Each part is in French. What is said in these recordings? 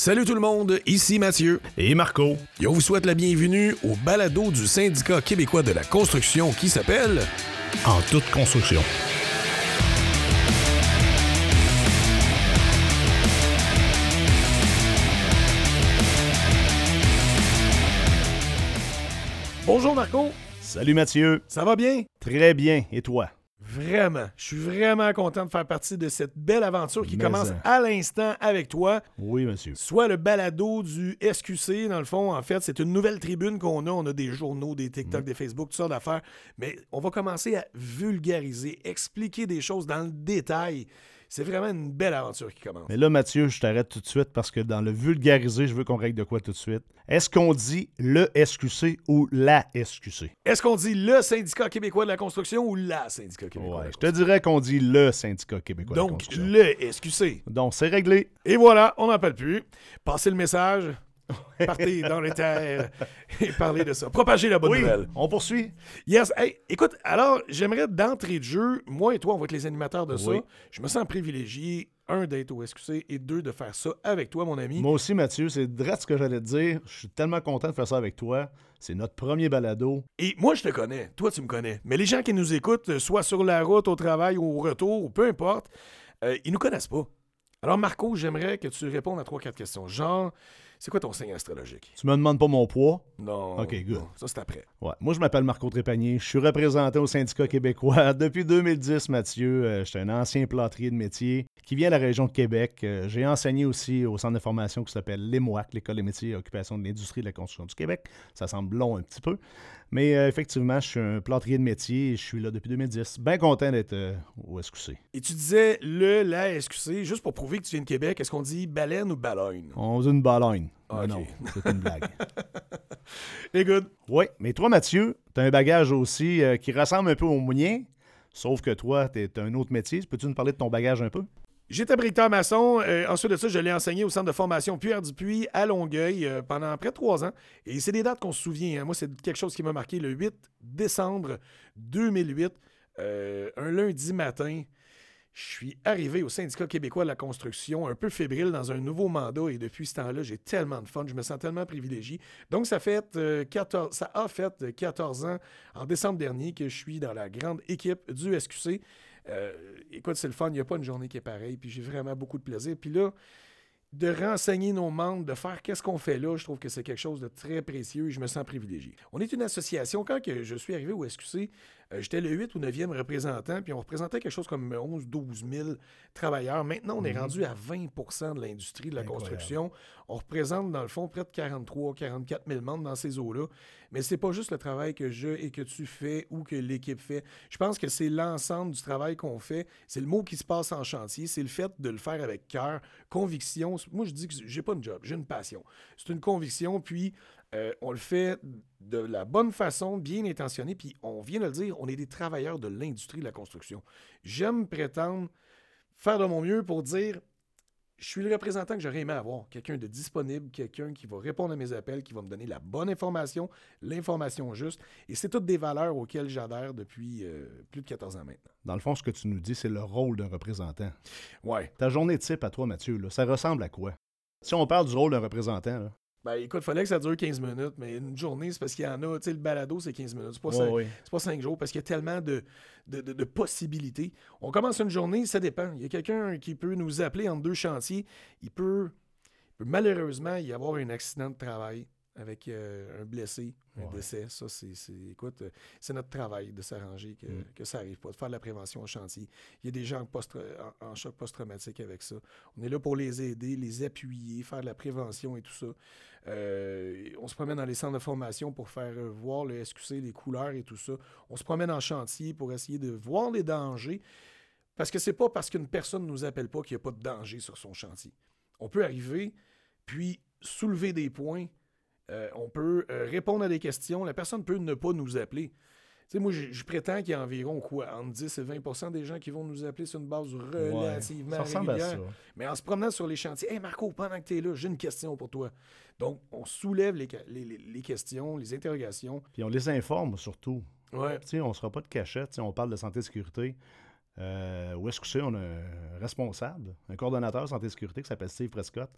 Salut tout le monde, ici Mathieu. Et Marco. Et on vous souhaite la bienvenue au balado du syndicat québécois de la construction qui s'appelle En toute construction. Bonjour Marco, Salut Mathieu. ça va bien? Très bien. Et toi? Vraiment, je suis vraiment content de faire partie de cette belle aventure qui Mais commence en. à l'instant avec toi. Oui, monsieur. Soit le balado du SQC, dans le fond, en fait, c'est une nouvelle tribune qu'on a. On a des journaux, des TikTok, des Facebook, toutes sortes d'affaires. Mais on va commencer à vulgariser, expliquer des choses dans le détail. C'est vraiment une belle aventure qui commence. Mais là, Mathieu, je t'arrête tout de suite parce que dans le vulgariser, je veux qu'on règle de quoi tout de suite. Est-ce qu'on dit le SQC ou la SQC? Est-ce qu'on dit le syndicat québécois de la construction ou la syndicat québécois de Ouais, la je te dirais qu'on dit le syndicat québécois de la Donc, construction. le SQC. Donc, c'est réglé. Et voilà, on n'en parle plus. Passez le message. Partez dans les terres et parlez de ça. Propagez la bonne Oui, nouvelle. on poursuit. Yes. Hey, écoute, alors, j'aimerais d'entrée de jeu, moi et toi, on va être les animateurs de ça. Je me sens privilégié, un, d'être au SQC et deux, de faire ça avec toi, mon ami. Moi aussi, Mathieu, c'est direct ce que j'allais te dire. Je suis tellement content de faire ça avec toi. C'est notre premier balado. Et moi, je te connais. Toi, tu me connais. Mais les gens qui nous écoutent, soit sur la route, au travail, ou au retour, ou peu importe, euh, ils nous connaissent pas. Alors, Marco, j'aimerais que tu répondes à trois, quatre questions. Genre, c'est quoi ton signe astrologique? Tu me demandes pas mon poids? Non. Ok, good. non, ça, c'est après. Ouais. Moi, je m'appelle Marco Trépanier. Je suis représentant au syndicat québécois depuis 2010, Mathieu. Euh, je suis un ancien plâtrier de métier qui vient de la région de Québec. Euh, J'ai enseigné aussi au centre de formation qui s'appelle l'EMOAC, l'École des métiers et occupations de l'industrie de la construction du Québec. Ça semble long un petit peu. Mais euh, effectivement, je suis un plâtrier de métier et je suis là depuis 2010. Bien content d'être au SQC. Et tu disais le, la SQC, juste pour prouver que tu viens de Québec, est-ce qu'on dit baleine ou baleine? On dit une baleine. Ah. Non, c'est une blague. Et good. Oui, mais toi, Mathieu, tu as un bagage aussi euh, qui ressemble un peu au mien, sauf que toi, tu un autre métier. Peux-tu nous parler de ton bagage un peu? J'étais bricoleur maçon. euh, ensuite de ça, je l'ai enseigné au centre de formation Pierre Dupuis à Longueuil euh, pendant près de trois ans. Et c'est des dates qu'on se souvient. hein. Moi, c'est quelque chose qui m'a marqué le 8 décembre 2008, euh, un lundi matin. Je suis arrivé au syndicat québécois de la construction, un peu fébrile dans un nouveau mandat, et depuis ce temps-là, j'ai tellement de fun, je me sens tellement privilégié. Donc, ça, fait, euh, 14, ça a fait euh, 14 ans, en décembre dernier, que je suis dans la grande équipe du SQC. Euh, écoute, c'est le fun, il n'y a pas une journée qui est pareille, puis j'ai vraiment beaucoup de plaisir. Puis là, de renseigner nos membres, de faire qu'est-ce qu'on fait là, je trouve que c'est quelque chose de très précieux et je me sens privilégié. On est une association. Quand je suis arrivé au SQC, euh, j'étais le 8 ou 9e représentant, puis on représentait quelque chose comme 11 12 000 travailleurs. Maintenant, on est rendu à 20% de l'industrie de la Incroyable. construction. On représente, dans le fond, près de 43 44 000 membres dans ces eaux-là. Mais c'est pas juste le travail que je et que tu fais ou que l'équipe fait. Je pense que c'est l'ensemble du travail qu'on fait. C'est le mot qui se passe en chantier. C'est le fait de le faire avec cœur, conviction. Moi, je dis que j'ai pas une job, j'ai une passion. C'est une conviction, puis euh, on le fait de la bonne façon, bien intentionné, puis on vient de le dire, on est des travailleurs de l'industrie de la construction. J'aime prétendre faire de mon mieux pour dire je suis le représentant que j'aurais aimé avoir. Quelqu'un de disponible, quelqu'un qui va répondre à mes appels, qui va me donner la bonne information, l'information juste. Et c'est toutes des valeurs auxquelles j'adhère depuis euh, plus de 14 ans maintenant. Dans le fond, ce que tu nous dis, c'est le rôle d'un représentant. Ouais. Ta journée type à toi, Mathieu, là, ça ressemble à quoi? Si on parle du rôle d'un représentant, là, Ben écoute, fallait que ça dure 15 minutes, mais une journée, c'est parce qu'il y en a. Tu sais, le balado, c'est 15 minutes. C'est pas, Ouais, pas cinq jours parce qu'il y a tellement de, de, de- de possibilités. On commence une journée, ça dépend. Il y a quelqu'un qui peut nous appeler entre deux chantiers. Il peut, il peut malheureusement y avoir un accident de travail avec euh, un blessé, un Ouais. décès. Ça, c'est, écoute, euh, c'est notre travail de s'arranger que, Mm. que ça arrive pas, de faire de la prévention au chantier. Il y a des gens en, post- en- en choc post-traumatique avec ça. On est là pour les aider, les appuyer, faire de la prévention et tout ça. Euh, on se promène dans les centres de formation pour faire voir le SQC, les couleurs et tout ça. On se promène en chantier pour essayer de voir les dangers. Parce que c'est pas parce qu'une personne ne nous appelle pas qu'il n'y a pas de danger sur son chantier. On peut arriver, puis soulever des points. Euh, on peut euh, répondre à des questions. La personne peut ne pas nous appeler. Moi, je, je prétends qu'il y a environ quoi, entre 10 et 20% des gens qui vont nous appeler sur une base relativement ça à ça. Mais en se promenant sur les chantiers, Hey Marco, pendant que tu es là, j'ai une question pour toi. Donc, on soulève les, questions, les interrogations. Puis on les informe surtout. Ouais. On ne sera pas de cachette. tu sais, On parle de santé et sécurité. Euh, où est-ce que c'est? On a un responsable, un coordonnateur santé et sécurité qui s'appelle Steve Prescott,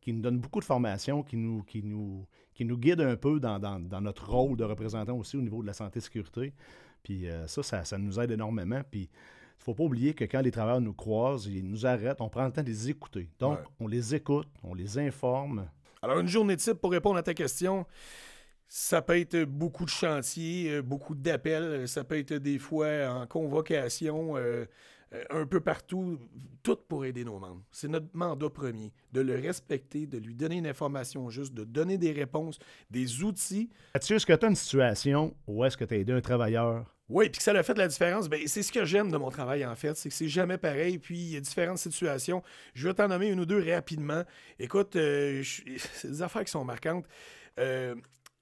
qui nous donne beaucoup de formations, qui nous, qui nous, qui nous guide un peu dans, notre rôle de représentant aussi au niveau de la santé et sécurité. Puis euh, ça, ça, nous aide énormément. Puis il ne faut pas oublier que quand les travailleurs nous croisent, ils nous arrêtent, on prend le temps de les écouter. Donc, on les écoute, on les informe. Alors, une journée type pour répondre à ta question, ça peut être beaucoup de chantiers, euh, beaucoup d'appels. Ça peut être des fois en convocation, euh, euh, un peu partout, tout pour aider nos membres. C'est notre mandat premier, de le respecter, de lui donner une information juste, de donner des réponses, des outils. Mathieu, est-ce que tu as une situation où est-ce que tu as aidé un travailleur? Oui, puis que ça a fait la différence. Ben, c'est ce que j'aime de mon travail, en fait. C'est que c'est jamais pareil. Puis il y a différentes situations. Je vais t'en nommer une ou deux rapidement. Écoute, c'est des affaires qui sont marquantes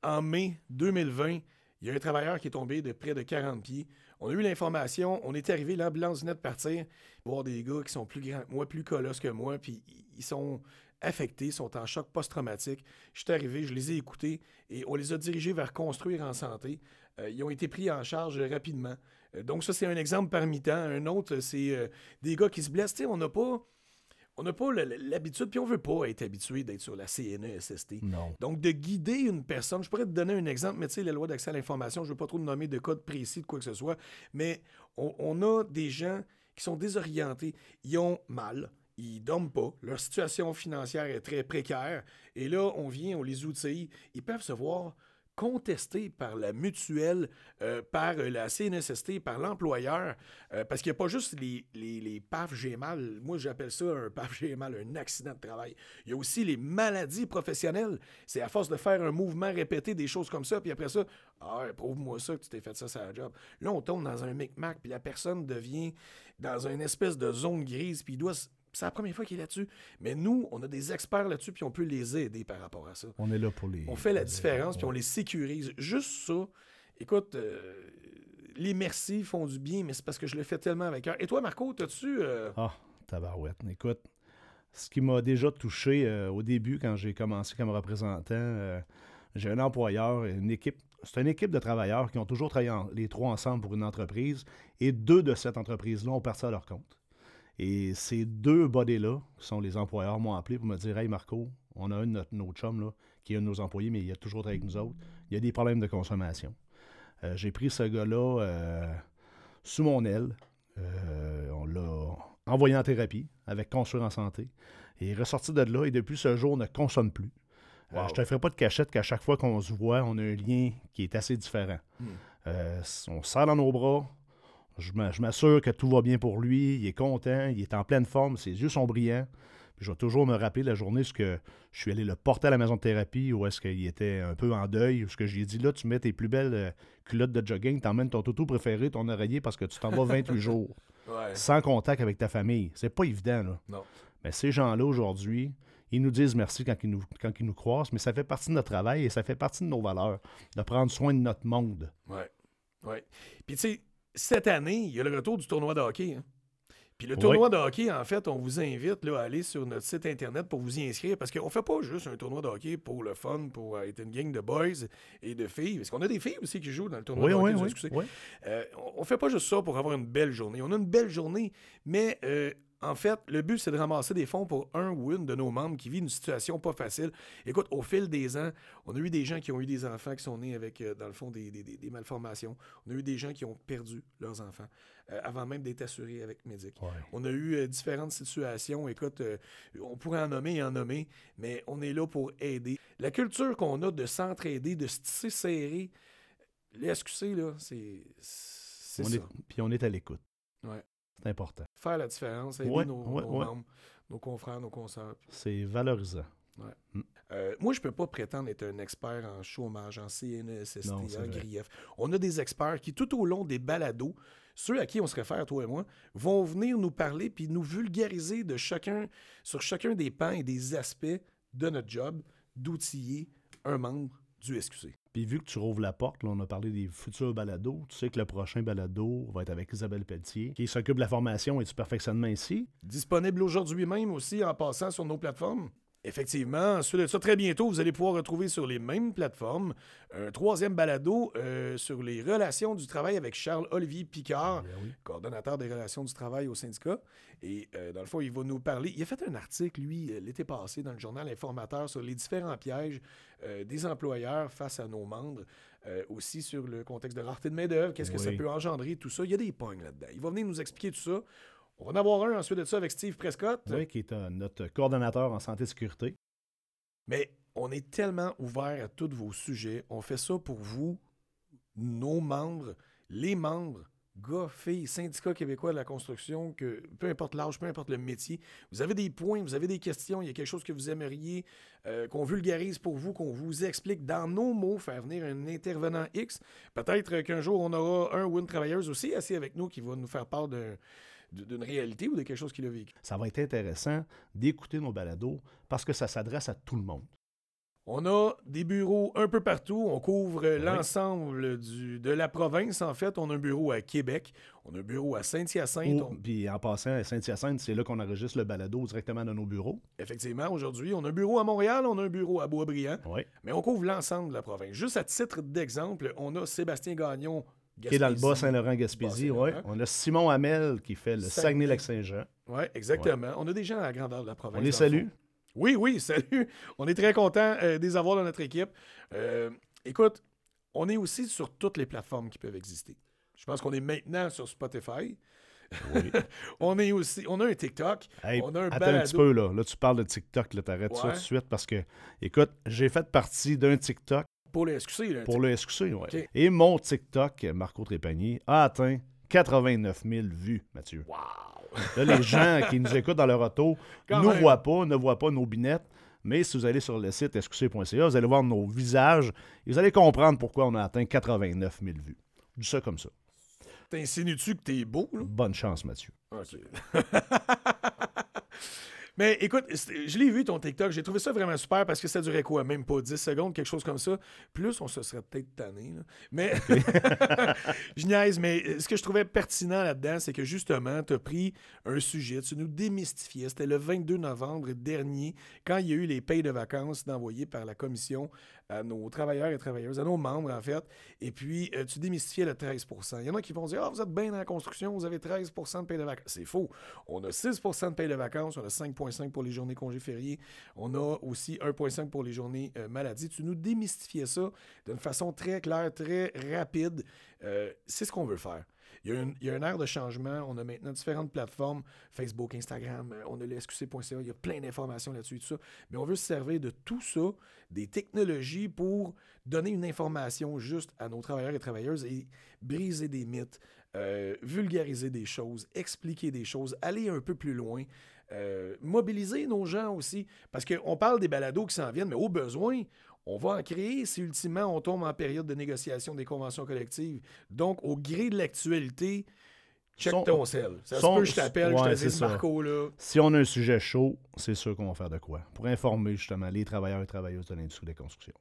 en mai 2020, il y a un travailleur qui est tombé de près de 40 pieds. On a eu l'information, on est arrivé, l'ambulance venait de partir, voir des gars qui sont plus grands que moi, plus colosses que moi, puis ils sont affectés, sont en choc post-traumatique. Je suis arrivé, je les ai écoutés et on les a dirigés vers construire en santé. Euh, ils ont été pris en charge rapidement. Euh, donc ça, c'est un exemple parmi tant. Un autre, c'est euh, des gars qui se blessent. on n'a pas on n'a pas l'habitude, puis on veut pas être habitué d'être sur la CNESST. Non. Donc, de guider une personne, je pourrais te donner un exemple, mais tu sais, la loi d'accès à l'information, je ne veux pas trop nommer de code précis de quoi que ce soit, mais on, a des gens qui sont désorientés, ils ont mal, ils dorment pas, leur situation financière est très précaire, et là, on vient, on les outille, ils peuvent se voir contesté par la mutuelle, euh, par la CNSST, par l'employeur, euh, parce qu'il n'y a pas juste les, les, les PAF, j'ai mal, moi j'appelle ça un PAF, j'ai mal, un accident de travail. Il y a aussi les maladies professionnelles. C'est à force de faire un mouvement répété, des choses comme ça, puis après ça, ah, prouve-moi ça que tu t'es fait ça, ça job. Là, on tombe dans un micmac, puis la personne devient dans une espèce de zone grise, puis il doit c'est la première fois qu'il est là-dessus. Mais nous, on a des experts là-dessus, puis on peut les aider par rapport à ça. On est là pour les. On fait la différence, puis on les sécurise. Juste ça. Écoute, euh, les merci font du bien, mais c'est parce que je le fais tellement avec cœur. Et toi, Marco, t'as-tu. Euh, ah, tabarouette. Écoute, ce qui m'a déjà touché euh, au début, quand j'ai commencé comme représentant, j'ai un employeur, une équipe. C'est une équipe de travailleurs qui ont toujours travaillé les trois ensemble pour une entreprise, et deux de cette entreprise-là ont à leur compte. Et ces deux bodies-là, qui sont les employeurs, m'ont appelé pour me dire Hey Marco, on a un de notre, nos chums là, qui est un de nos employés, mais il a toujours avec nous autres. Il y a des problèmes de consommation. Euh, j'ai pris ce gars-là euh, sous mon aile. Euh, on l'a envoyé en thérapie avec Construire en santé. Et il est ressorti de là et depuis ce jour, ne consomme plus. je te ferai pas de cachette qu'à chaque fois qu'on se voit, on a un lien qui est assez différent. Hmm. on serre dans nos bras, je m'assure que tout va bien pour lui, il est content, il est en pleine forme, ses yeux sont brillants. je vais toujours me rappeler la journée où je suis allé le porter à la maison de thérapie, où est-ce qu'il était un peu en deuil, où ce que j'ai dit là, tu mets tes plus belles euh, culottes de jogging, t'emmènes ton toto préféré, ton oreiller, parce que tu t'en vas 28 jours. Sans contact avec ta famille. C'est pas évident, là. Non. Mais ces gens-là, aujourd'hui, ils nous disent merci quand ils nous, quand ils nous croisent, mais ça fait partie de notre travail et ça fait partie de nos valeurs, de prendre soin de notre monde. Oui. Oui. Puis tu sais, cette année, il y a le retour du tournoi de hockey. Hein. Puis le tournoi de hockey, en fait, on vous invite là, à aller sur notre site internet pour vous y inscrire parce qu'on fait pas juste un tournoi de hockey pour le fun, pour être une gang de boys et de filles. Parce qu'on a des filles aussi qui jouent dans le tournoi de hockey. Oui, oui, euh, on fait pas juste ça pour avoir une belle journée. On a une belle journée, mais euh, en fait, le but, c'est de ramasser des fonds pour un ou une de nos membres qui vit une situation pas facile. Écoute, au fil des ans, on a eu des gens qui ont eu des enfants qui sont nés avec, euh, dans le fond, des, malformations. On a eu des gens qui ont perdu leurs enfants euh, avant même d'être assurés avec Médic. On a eu euh, différentes situations. Écoute, on pourrait en nommer et en nommer, mais on est là pour aider. La culture qu'on a de s'entraider, de se tisser serré, SQC, là, c'est. Puis on est à l'écoute. Ouais. C'est important. Faire la différence, aider nos, membres, nos confrères, nos consoeurs. C'est valorisant. Mm. Euh, moi, je ne peux pas prétendre être un expert en chômage, en CNSST, en grief. On a des experts qui, tout au long des balados, ceux à qui on se réfère, toi et moi, vont venir nous parler puis nous vulgariser de chacun, sur chacun des pans et des aspects de notre job d'outiller un membre Puis vu que tu rouvres la porte, là, on a parlé des futurs balados, tu sais que le prochain balado va être avec Isabelle Pelletier, qui s'occupe de la formation et du perfectionnement ici. Disponible aujourd'hui même aussi en passant sur nos plateformes. Effectivement. Ensuite de ça, très bientôt, vous allez pouvoir retrouver sur les mêmes plateformes un troisième balado euh, sur les relations du travail avec Charles-Olivier Picard, oui. coordonnateur des relations du travail au syndicat. Et euh, dans le fond, il va nous parler. Il a fait un article, lui, euh, l'été passé, dans le journal Informateur sur les différents pièges euh, des employeurs face à nos membres. Aussi sur le contexte de rareté de main-d'œuvre, qu'est-ce que ça peut engendrer, tout ça. Il y a des pognes là-dedans. Il va venir nous expliquer tout ça. On va en avoir un ensuite de ça avec Steve Prescott. Oui, qui est euh, notre coordonnateur en santé et sécurité. Mais on est tellement ouvert à tous vos sujets. On fait ça pour vous, nos membres, les membres, gars, filles, syndicats québécois de la construction, que peu importe l'âge, peu importe le métier, vous avez des points, vous avez des questions, il y a quelque chose que vous aimeriez euh, qu'on vulgarise pour vous, qu'on vous explique dans nos mots, faire venir un intervenant X. Peut-être qu'un jour, on aura un ou une travailleuse aussi assis avec nous qui va nous faire part d'un- d'une réalité ou de quelque chose qu'il a vécu. Ça va être intéressant d'écouter nos balados parce que ça s'adresse à tout le monde. On a des bureaux un peu partout. On couvre l'ensemble de la province. En fait, on a un bureau à Québec. On a un bureau à Saint-Hyacinthe. Oh, On- Puis en passant à Saint-Hyacinthe, c'est là qu'on enregistre le balado directement dans nos bureaux. Effectivement, aujourd'hui, on a un bureau à Montréal. On a un bureau à Boisbriand. Oui. Mais on couvre l'ensemble de la province. Juste à titre d'exemple, on a Sébastien Gagnon. Qui est dans le Gaspésie. Bas-Saint-Laurent-Gaspésie, oui. Bas-Saint-Laurent. On a Simon Hamel qui fait le Saguenay. Saguenay-Lac-Saint-Jean. Oui, exactement. On a des gens à la grandeur de la province. On les salue. Oui, oui, salut. On est très content euh, de les avoir dans notre équipe. Euh, écoute, on est aussi sur toutes les plateformes qui peuvent exister. Je pense qu'on est maintenant sur Spotify. Oui. on est aussi, on a un TikTok, Hey, on a un attends un petit peu, là. Là, tu parles de TikTok, là, t'arrêtes ça Ouais. tout de suite parce que, écoute, j'ai fait partie d'un TikTok pour les SQC. Là, pour le SQC. Ok. Et mon TikTok, Marco Trépanier, a atteint 89 000 vues, Mathieu. Wow! Là, les gens qui nous écoutent dans leur auto Quand nous même. voient pas, ne voient pas nos binettes. Mais si vous allez sur le site sqc.ca, vous allez voir nos visages et vous allez comprendre pourquoi on a atteint 89 000 vues. Dis ça comme ça. T'insinues-tu que t'es beau, là? Bonne chance, Mathieu. OK. Mais écoute, je l'ai vu ton TikTok, j'ai trouvé ça vraiment super parce que ça durait quoi? Même pas 10 secondes, quelque chose comme ça. Plus, on se serait peut-être tanné. là. Mais je niaise, mais euh, ce que je trouvais pertinent là-dedans, c'est que justement, tu as pris un sujet, tu nous démystifiais. C'était le 22 novembre dernier, quand il y a eu les payes de vacances envoyées par la commission à nos travailleurs et travailleuses, à nos membres en fait. Et puis, euh, tu démystifiais le 13 Il y en a qui vont dire Ah, vous êtes bien dans la construction, vous avez 13% de paye de vacances. C'est faux. On a 6% de paye de vacances, on a 5,5 pour les journées congés fériés, on a aussi 1,5 pour les journées euh, maladie. Tu nous démystifiais ça d'une façon très claire, très rapide. Euh, c'est ce qu'on veut faire. Il y, a un, il air de changement. On a maintenant différentes plateformes, Facebook, Instagram, euh, on a le SQC.ca, il y a plein d'informations là-dessus et tout ça. Mais on veut se servir de tout ça, des technologies pour donner une information juste à nos travailleurs et travailleuses et briser des mythes, vulgariser des choses, expliquer des choses, aller un peu plus loin, euh, mobiliser nos gens aussi. Parce qu'on parle des balados qui s'en viennent, mais au besoin, on va en créer si ultimement on tombe en période de négociation des conventions collectives. Donc, au gré de l'actualité, check Son- ton sel. Ça son- se peut, je t'appelle, ouais, je te. Marco, là. Si on a un sujet chaud, c'est sûr qu'on va faire de quoi? Pour informer justement les travailleurs et travailleuses de l'industrie des constructions.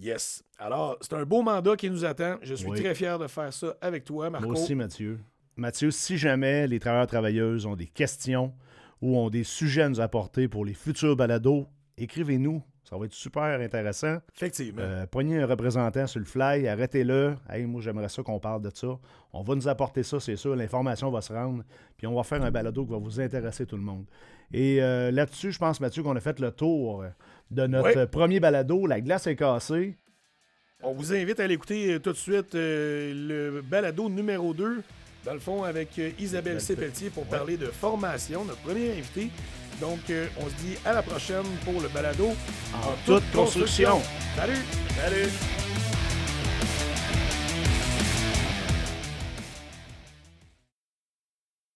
Yes. Alors, c'est un beau mandat qui nous attend. Je suis Oui. très fier de faire ça avec toi, Marco. Moi aussi, Mathieu. Mathieu, si jamais les travailleurs et travailleuses ont des questions ou ont des sujets à nous apporter pour les futurs balados, écrivez-nous. Ça va être super intéressant. Effectivement. Euh, un représentant sur le fly, arrêtez-le. Hey, moi, j'aimerais ça qu'on parle de ça. On va nous apporter ça, c'est sûr. L'information va se rendre. Puis on va faire un balado qui va vous intéresser tout le monde. Et euh, là-dessus, je pense, Mathieu, qu'on a fait le tour de notre Oui. premier balado. La glace est cassée. On vous invite à aller écouter euh, tout de suite euh, le balado numéro 2, dans le fond, avec euh, Isabelle Sépeltier pour Ouais. parler de formation, notre premier invité. Donc, euh, on se dit à la prochaine pour le balado En toute construction. Salut! Salut!